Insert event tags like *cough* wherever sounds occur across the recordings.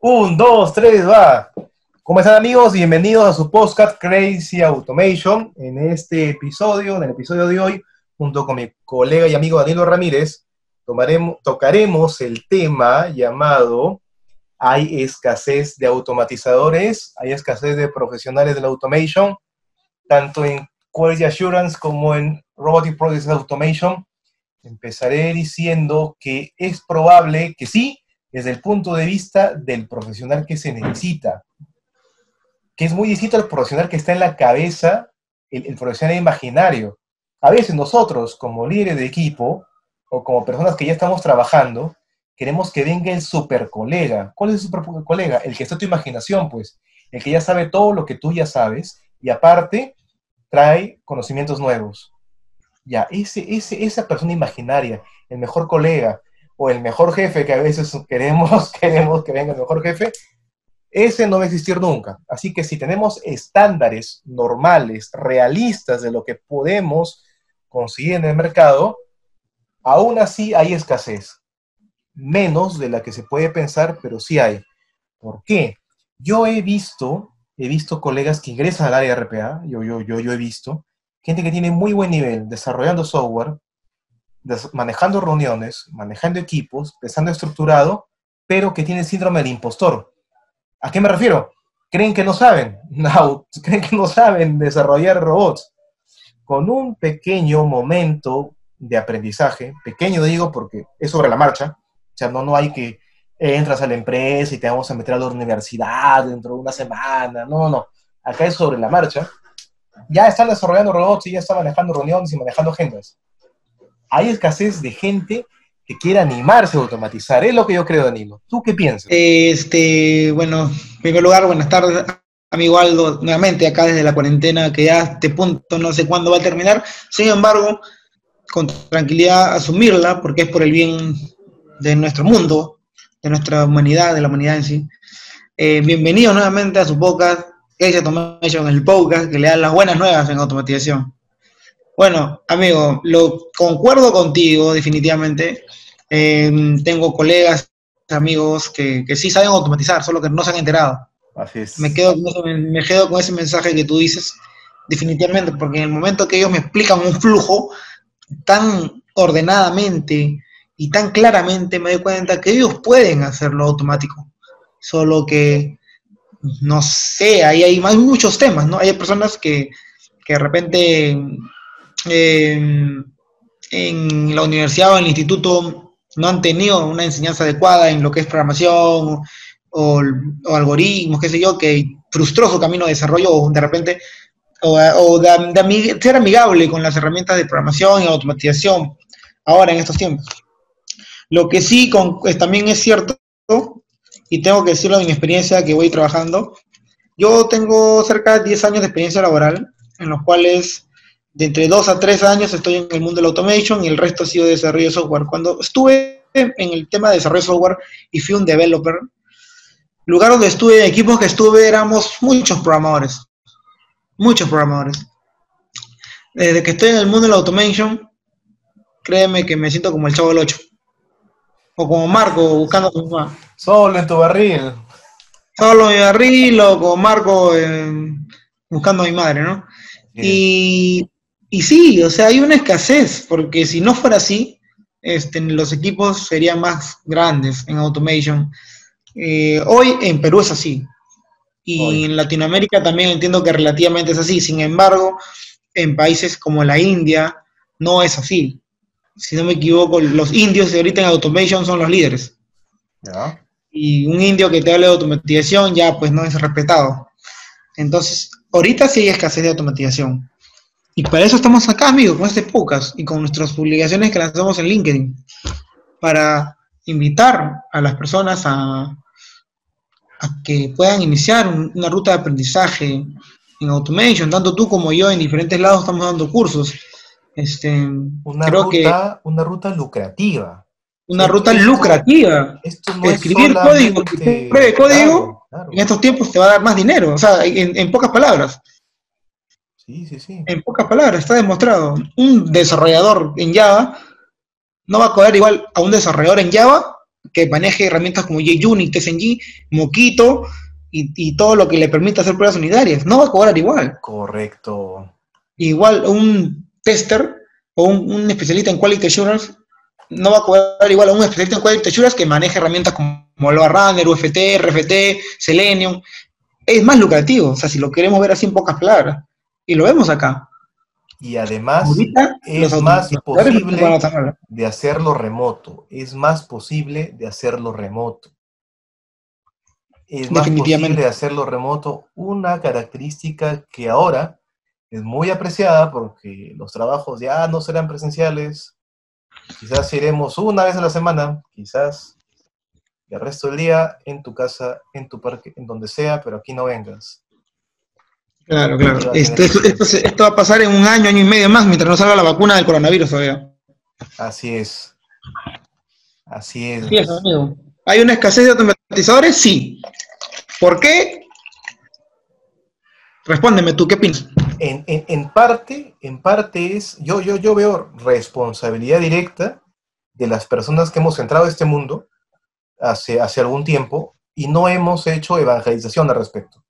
Un, dos, tres, va. ¿Cómo están amigos? Bienvenidos a su podcast Crazy Automation. En este episodio, en el episodio de hoy, junto con mi colega y amigo Danilo Ramírez, tocaremos el tema llamado Hay escasez de automatizadores, hay escasez de profesionales de la automation, tanto en Quality Assurance como en Robotic Process Automation. Empezaré diciendo que es probable que sí, desde el punto de vista del profesional que se necesita, que es muy distinto al profesional que está en la cabeza, el, profesional imaginario. A veces nosotros, como líderes de equipo o como personas que ya estamos trabajando, queremos que venga el super colega. ¿Cuál es el super colega? El que está en tu imaginación, pues. El que ya sabe todo lo que tú ya sabes y aparte trae conocimientos nuevos. Ya, ese, ese, esa persona imaginaria, el mejor colega, o el mejor jefe, que a veces queremos, *laughs* queremos que venga el mejor jefe, ese no va a existir nunca. Así que si tenemos estándares normales, realistas de lo que podemos conseguir en el mercado, aún así hay escasez. Menos de la que se puede pensar, pero sí hay. ¿Por qué? Yo he visto, he visto colegas que ingresan al área RPA, yo, yo, yo, yo he visto, gente que tiene muy buen nivel desarrollando software, manejando reuniones, manejando equipos, pensando estructurado, pero que tiene síndrome del impostor. ¿A qué me refiero? Creen que no saben, *laughs* no, creen que no saben desarrollar robots. Con un pequeño momento de aprendizaje, pequeño digo porque es sobre la marcha, o sea, no, no hay que entras a la empresa y te vamos a meter a la universidad dentro de una semana, no, no, acá es sobre la marcha. Ya están desarrollando robots y ya están manejando reuniones y manejando agendas hay escasez de gente que quiera animarse a automatizar. Es lo que yo creo, Danilo. ¿Tú qué piensas? Este, bueno, en primer lugar, buenas tardes, amigo Aldo, nuevamente acá desde la cuarentena, que ya a este punto no sé cuándo va a terminar. Sin embargo, con tranquilidad asumirla, porque es por el bien de nuestro mundo, de nuestra humanidad, de la humanidad en sí. Eh, bienvenido nuevamente a su podcast, Case Automation, el podcast que le da las buenas nuevas en automatización. Bueno, amigo, lo concuerdo contigo definitivamente. Em, tengo colegas, amigos que, sí saben automatizar, solo que no se han enterado. Así es. Me quedo, me quedo con ese mensaje que tú dices, definitivamente, porque en el momento que ellos me explican un flujo tan ordenadamente y tan claramente, me doy cuenta que ellos pueden hacerlo automático. Solo que, no sé, ahí hay, hay muchos temas, ¿no? Hay personas que, que de repente en la universidad o en el instituto no han tenido una enseñanza adecuada en lo que es programación o, algoritmos, qué sé yo, que frustró su camino de desarrollo o de repente, o, de, ser amigable con las herramientas de programación y automatización ahora en estos tiempos. Lo que sí con, también es cierto, y tengo que decirlo en mi experiencia que voy trabajando, yo tengo cerca de 10 años de experiencia laboral, en los cuales de entre dos a tres años estoy en el mundo de la automation y el resto ha sido desarrollo de software. Cuando estuve en el tema de desarrollo de software y fui un developer, lugar donde estuve, equipos que estuve, éramos muchos programadores. Muchos programadores. Desde que estoy en el mundo de la automation, créeme que me siento como el chavo del 8. O como Marco buscando a su mamá. Solo en tu barril. Solo en mi barril o como Marco buscando a mi madre, ¿no? Y y sí, o sea, hay una escasez, porque si no fuera así, este, los equipos serían más grandes en automation. Eh, hoy en Perú es así. Y en Latinoamérica también entiendo que relativamente es así. Sin embargo, en países como la India no es así. Si no me equivoco, los indios ahorita en automation son los líderes. Y un indio que te hable de automatización ya pues no es respetado. Entonces, ahorita sí hay escasez de automatización. Y para eso estamos acá, amigo, con este podcast y con nuestras publicaciones que lanzamos en LinkedIn, para invitar a las personas a, que puedan iniciar una ruta de aprendizaje en automation. Tanto tú como yo en diferentes lados estamos dando cursos. Este, una, creo ruta, que, una ruta lucrativa. Una ruta lucrativa. Escribir código, código en estos tiempos te va a dar más dinero. O sea, en pocas palabras. En pocas palabras, está demostrado. Un desarrollador en Java no va a cobrar igual a un desarrollador en Java que maneje herramientas como JUnit, TSNG, Moquito y, y, todo lo que le permita hacer pruebas unitarias. No va a cobrar igual. Correcto. Igual un tester o un, un especialista en Quality Assurance no va a cobrar igual a un especialista en Quality Assurance que maneje herramientas como Loa Runner, UFT, RFT, Selenium. Es más lucrativo, o sea, si lo queremos ver así en pocas palabras. Y lo vemos acá. Y además es más posible de hacerlo remoto. Es más posible de hacerlo remoto. Es más posible de hacerlo remoto. Una característica que ahora es muy apreciada porque los trabajos ya no serán presenciales. Quizás iremos una vez a la semana, quizás el resto del día en tu casa, en tu parque, en donde sea, pero aquí no vengas. Claro, claro. Esto, esto, va a pasar en un año, año y medio más, mientras no salga la vacuna del coronavirus todavía. Así es. Así es. amigo. ¿Hay una escasez de automatizadores? Sí. ¿Por qué? Respóndeme tú, ¿qué piensas? En, en, en, parte, en parte es, yo, yo, yo veo responsabilidad directa de las personas que hemos entrado a este mundo hace, hace algún tiempo y no hemos hecho evangelización al respecto.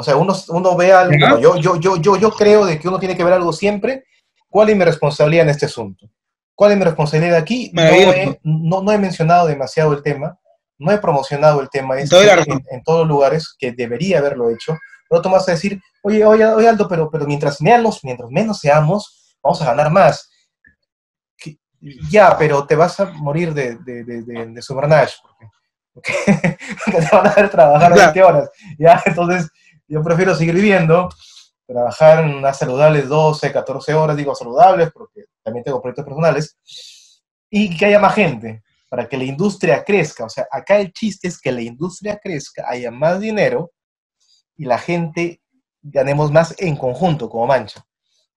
O sea, uno, uno ve algo, yo, yo, yo, yo, yo creo de que uno tiene que ver algo siempre. ¿Cuál es mi responsabilidad en este asunto? ¿Cuál es mi responsabilidad aquí? No he, no, no he, mencionado demasiado el tema, no he promocionado el tema este en, en, todos los lugares, que debería haberlo hecho. Pero tú vas a decir, oye, oye, oye Aldo, pero, pero mientras, menos, mientras menos seamos, vamos a ganar más. ya, pero te vas a morir de, de, de, de, de *laughs* porque, te van a hacer trabajar 20 horas. Ya, entonces yo prefiero seguir viviendo, trabajar en unas saludables 12, 14 horas, digo saludables, porque también tengo proyectos personales, y que haya más gente, para que la industria crezca. O sea, acá el chiste es que la industria crezca, haya más dinero y la gente ganemos más en conjunto, como mancha.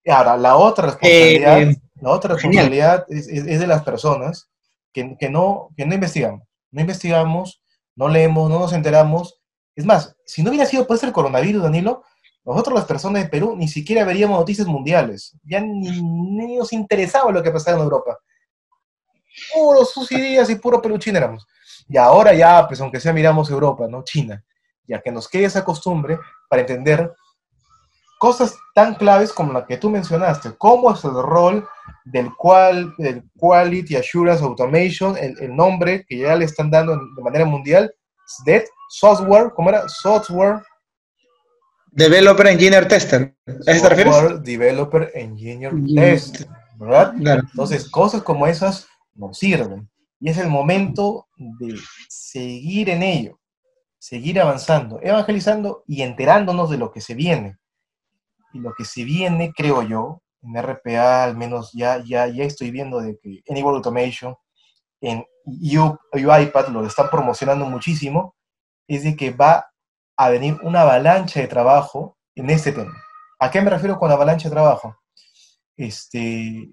Ahora, la otra responsabilidad, eh, la otra responsabilidad es, es, es, de las personas que, que, no, que no investigamos. No investigamos, no leemos, no nos enteramos es más, si no hubiera sido por el coronavirus, Danilo, nosotros las personas de Perú ni siquiera veríamos noticias mundiales. Ya ni, nos interesaba lo que pasaba en Europa. Puros suicidios y puro peluchín éramos. Y ahora ya, pues aunque sea miramos Europa, ¿no? China. Ya que nos quede esa costumbre para entender cosas tan claves como la que tú mencionaste. ¿Cómo es el rol del, cual, del Quality Assurance Automation, el, el nombre que ya le están dando de manera mundial, SDET, software, ¿cómo era? Software. Developer Engineer Tester. ¿A te refieres? Developer Engineer Tester, ¿verdad? Claro. Entonces, cosas como esas nos sirven. Y es el momento de seguir en ello, seguir avanzando, evangelizando y enterándonos de lo que se viene. Y lo que se viene, creo yo, en RPA al menos ya, ya, ya estoy viendo de que Anywhere Automation, en UiPath lo están promocionando muchísimo, es de que va a venir una avalancha de trabajo en este tema. ¿A qué me refiero con avalancha de trabajo? Este,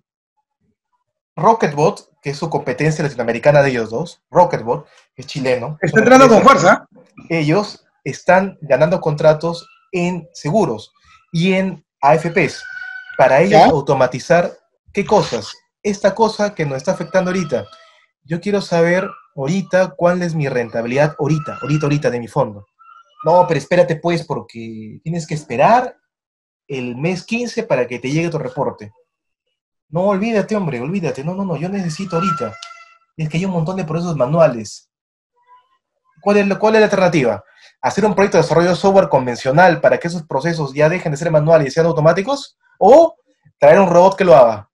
Rocketbot, que es su competencia latinoamericana de ellos dos, Rocketbot, que es chileno. Está entrando con fuerza. Ellos están ganando contratos en seguros y en AFPs para ellos automatizar qué cosas. Esta cosa que nos está afectando ahorita. Yo quiero saber ahorita cuál es mi rentabilidad ahorita, ahorita, ahorita de mi fondo. No, pero espérate pues porque tienes que esperar el mes 15 para que te llegue tu reporte. No, olvídate, hombre, olvídate. No, no, no, yo necesito ahorita. Es que hay un montón de procesos manuales. ¿Cuál es, cuál es la alternativa? ¿Hacer un proyecto de desarrollo de software convencional para que esos procesos ya dejen de ser manuales y sean automáticos? ¿O traer un robot que lo haga?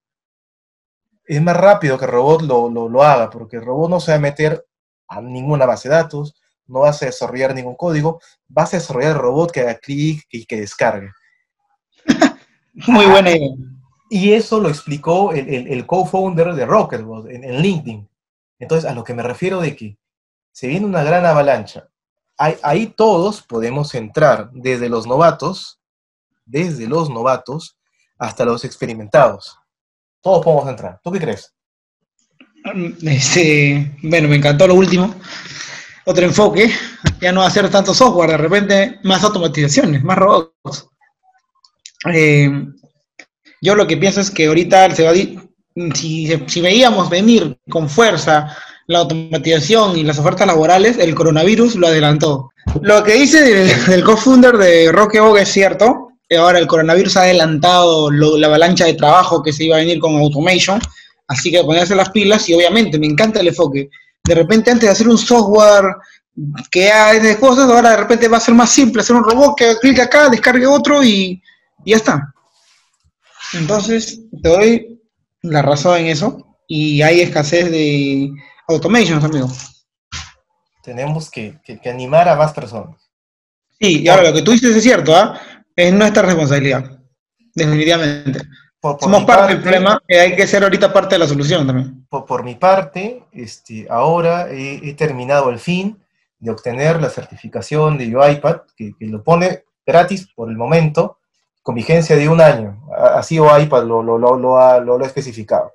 Es más rápido que el robot lo, lo, lo, haga, porque el robot no se va a meter a ninguna base de datos, no va a desarrollar ningún código, va a desarrollar el robot que haga clic y que descargue. *laughs* Muy buena idea. Y eso lo explicó el, el, el co-founder de Rocketbot en, en, LinkedIn. Entonces, a lo que me refiero de que se viene una gran avalancha. Ahí, ahí todos podemos entrar, desde los novatos, desde los novatos hasta los experimentados todos podemos entrar. ¿Tú qué crees? Este, bueno, me encantó lo último. Otro enfoque, ya no hacer tanto software, de repente más automatizaciones, más robots. Eh, yo lo que pienso es que ahorita se va a si, si, veíamos venir con fuerza la automatización y las ofertas laborales, el coronavirus lo adelantó. Lo que dice del, co-founder de Rockebog es cierto. Ahora el coronavirus ha adelantado la avalancha de trabajo que se iba a venir con automation. Así que ponerse las pilas y obviamente me encanta el enfoque. De repente antes de hacer un software que hay de cosas, ahora de repente va a ser más simple hacer un robot que clique acá, descargue otro y, y ya está. Entonces, te doy la razón en eso y hay escasez de automations, amigo. Tenemos que, animar a más personas. Sí, y ahora lo que tú dices es cierto, ¿ah? Es nuestra responsabilidad, definitivamente. Somos parte, del problema y hay que ser ahorita parte de la solución también. Por, mi parte, este, ahora he, terminado el fin de obtener la certificación de UiPath, que, que lo pone gratis por el momento, con vigencia de un año. Así UiPath lo, lo, lo, lo, ha, lo ha especificado.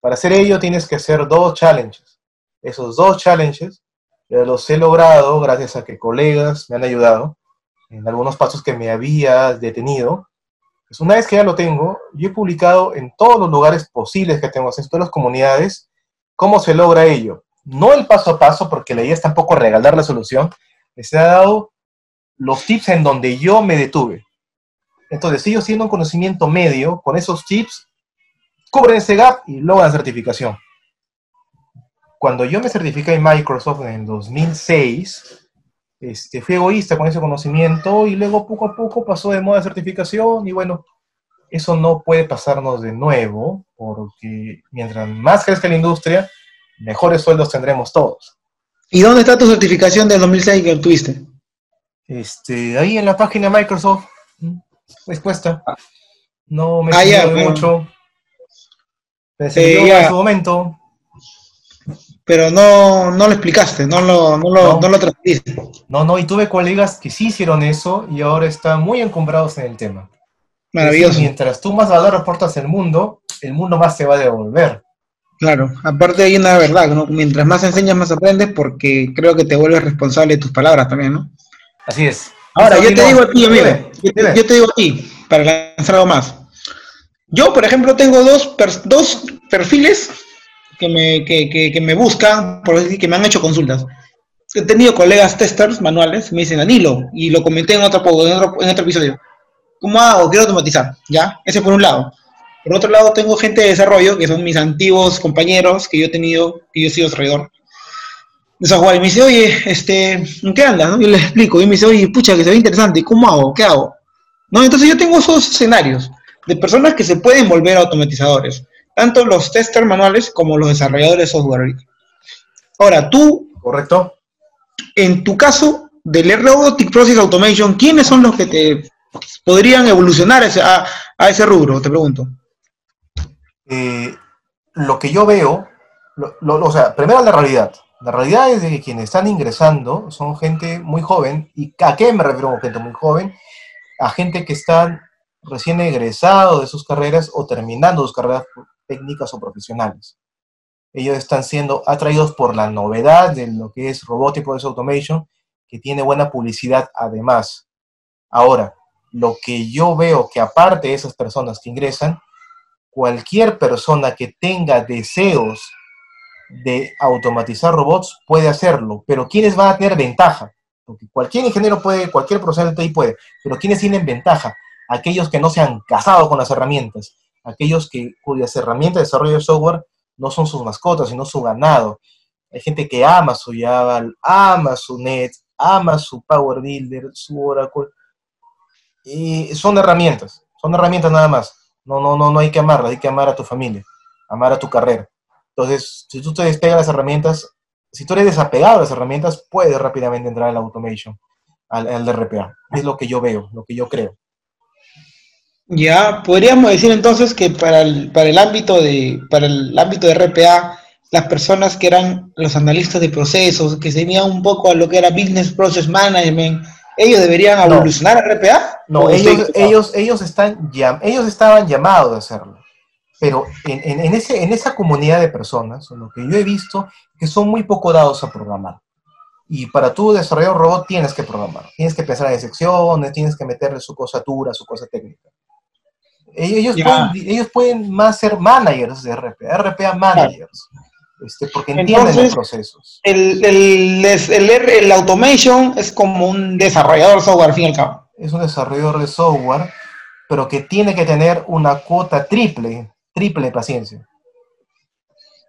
Para hacer ello tienes que hacer dos challenges. Esos dos challenges los he logrado gracias a que colegas me han ayudado en algunos pasos que me había detenido. Pues una vez que ya lo tengo, yo he publicado en todos los lugares posibles que tengo, en todas las comunidades, cómo se logra ello. No el paso a paso, porque la idea es tampoco regalar la solución, les he dado los tips en donde yo me detuve. Entonces, si yo siendo un conocimiento medio, con esos tips, cubren ese gap y logran certificación. Cuando yo me certifiqué en Microsoft en 2006, este, fui egoísta con ese conocimiento y luego poco a poco pasó de moda certificación y bueno, eso no puede pasarnos de nuevo porque mientras más crezca la industria, mejores sueldos tendremos todos. ¿Y dónde está tu certificación del 2006 que tuviste? Este, ahí en la página de Microsoft expuesta. No me ah, mucho. Pensé en su momento. Pero no, no lo explicaste, no lo, no lo, no. lo transmitiste. No, no, y tuve colegas que sí hicieron eso y ahora están muy encumbrados en el tema. Maravilloso. mientras tú más valor aportas al mundo, el mundo más te va a devolver. Claro, aparte hay una verdad, ¿no? Mientras más enseñas, más aprendes, porque creo que te vuelves responsable de tus palabras también, ¿no? Así es. Ahora, yo te digo a ti, amigo, yo, te digo a ti, para lanzar algo más. Yo, por ejemplo, tengo dos, dos perfiles que me, que, que, me buscan, por decir, que me han hecho consultas. He tenido colegas testers manuales, me dicen Anilo, y lo comenté en otro, en otro, en otro episodio. ¿Cómo hago? Quiero automatizar, ¿ya? Ese por un lado. Por otro lado, tengo gente de desarrollo, que son mis antiguos compañeros que yo he tenido, que yo he sido desarrollador de software. Y me dice, oye, este, ¿en qué andas? ¿no? Y le explico. Y me dice, oye, pucha, que se ve interesante. ¿Cómo hago? ¿Qué hago? ¿No? Entonces yo tengo esos escenarios de personas que se pueden volver automatizadores, tanto los testers manuales como los desarrolladores de software. Ahora, tú, correcto. En tu caso del Robotic Process Automation, ¿quiénes son los que te podrían evolucionar a, ese rubro? Te pregunto. Eh, lo que yo veo, o sea, primero la realidad. La realidad es que quienes están ingresando son gente muy joven, y ¿a qué me refiero con gente muy joven? A gente que están recién egresados de sus carreras o terminando sus carreras técnicas o profesionales. Ellos están siendo atraídos por la novedad de lo que es Robotic Process Automation, que tiene buena publicidad además. Ahora, lo que yo veo que aparte de esas personas que ingresan, cualquier persona que tenga deseos de automatizar robots puede hacerlo, pero ¿quiénes van a tener ventaja? Porque cualquier ingeniero puede, cualquier profesional de TI puede, pero ¿quiénes tienen ventaja? Aquellos que no se han casado con las herramientas, aquellos que, cuyas herramientas de desarrollo de software no son sus mascotas, sino su ganado. Hay gente que ama su Java, ama su Net, ama su Power Builder, su Oracle. Y son herramientas, son herramientas nada más. No, no, no, no hay que amarlas, hay que amar a tu familia, amar a tu carrera. Entonces, si tú te despegas las herramientas, si tú eres desapegado a las herramientas, puedes rápidamente entrar al automation, al, al RPA. Es lo que yo veo, lo que yo creo. Ya, podríamos decir entonces que para el, para el ámbito de para el ámbito de RPA, las personas que eran los analistas de procesos, que se venían un poco a lo que era Business Process Management, ellos deberían evolucionar a RPA? No, ellos, ellos, ellos, están, ellos estaban llamados a hacerlo pero en, en, ese, en esa comunidad de personas, lo que yo he visto, que son muy poco dados a programar. Y para tú desarrollar un robot tienes que programar, tienes que pensar en secciones, tienes que meterle su cosatura, su cosa técnica. Ellos, pueden, ellos pueden más ser managers de RPA, RPA managers. este, porque entienden Entonces, los procesos. El, el, el, el automation es como un desarrollador software, al fin y al cabo. Es un desarrollador de software, pero que tiene que tener una cuota triple, triple de paciencia.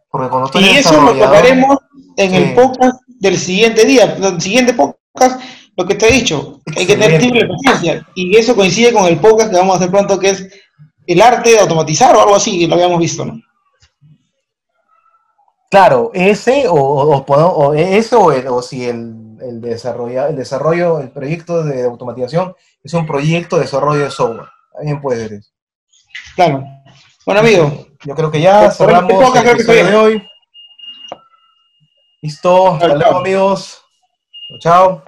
Porque cuando tú Y eres eso lo tocaremos en Sí. el podcast del siguiente día. El siguiente podcast, lo que te he dicho, hay que tener triple paciencia. Y eso coincide con el podcast que vamos a hacer pronto, que es el arte de automatizar o algo así, que lo habíamos visto, ¿no? Claro, ese o, o, o eso o, el- o si el, el, desarrolla- el desarrollo, el proyecto de automatización es un proyecto de desarrollo de software. También puede ser eso. Claro. Bueno, amigo, Yo creo que ya cerramos el que episodio de hoy. Listo, hasta luego chao. amigos. Chao.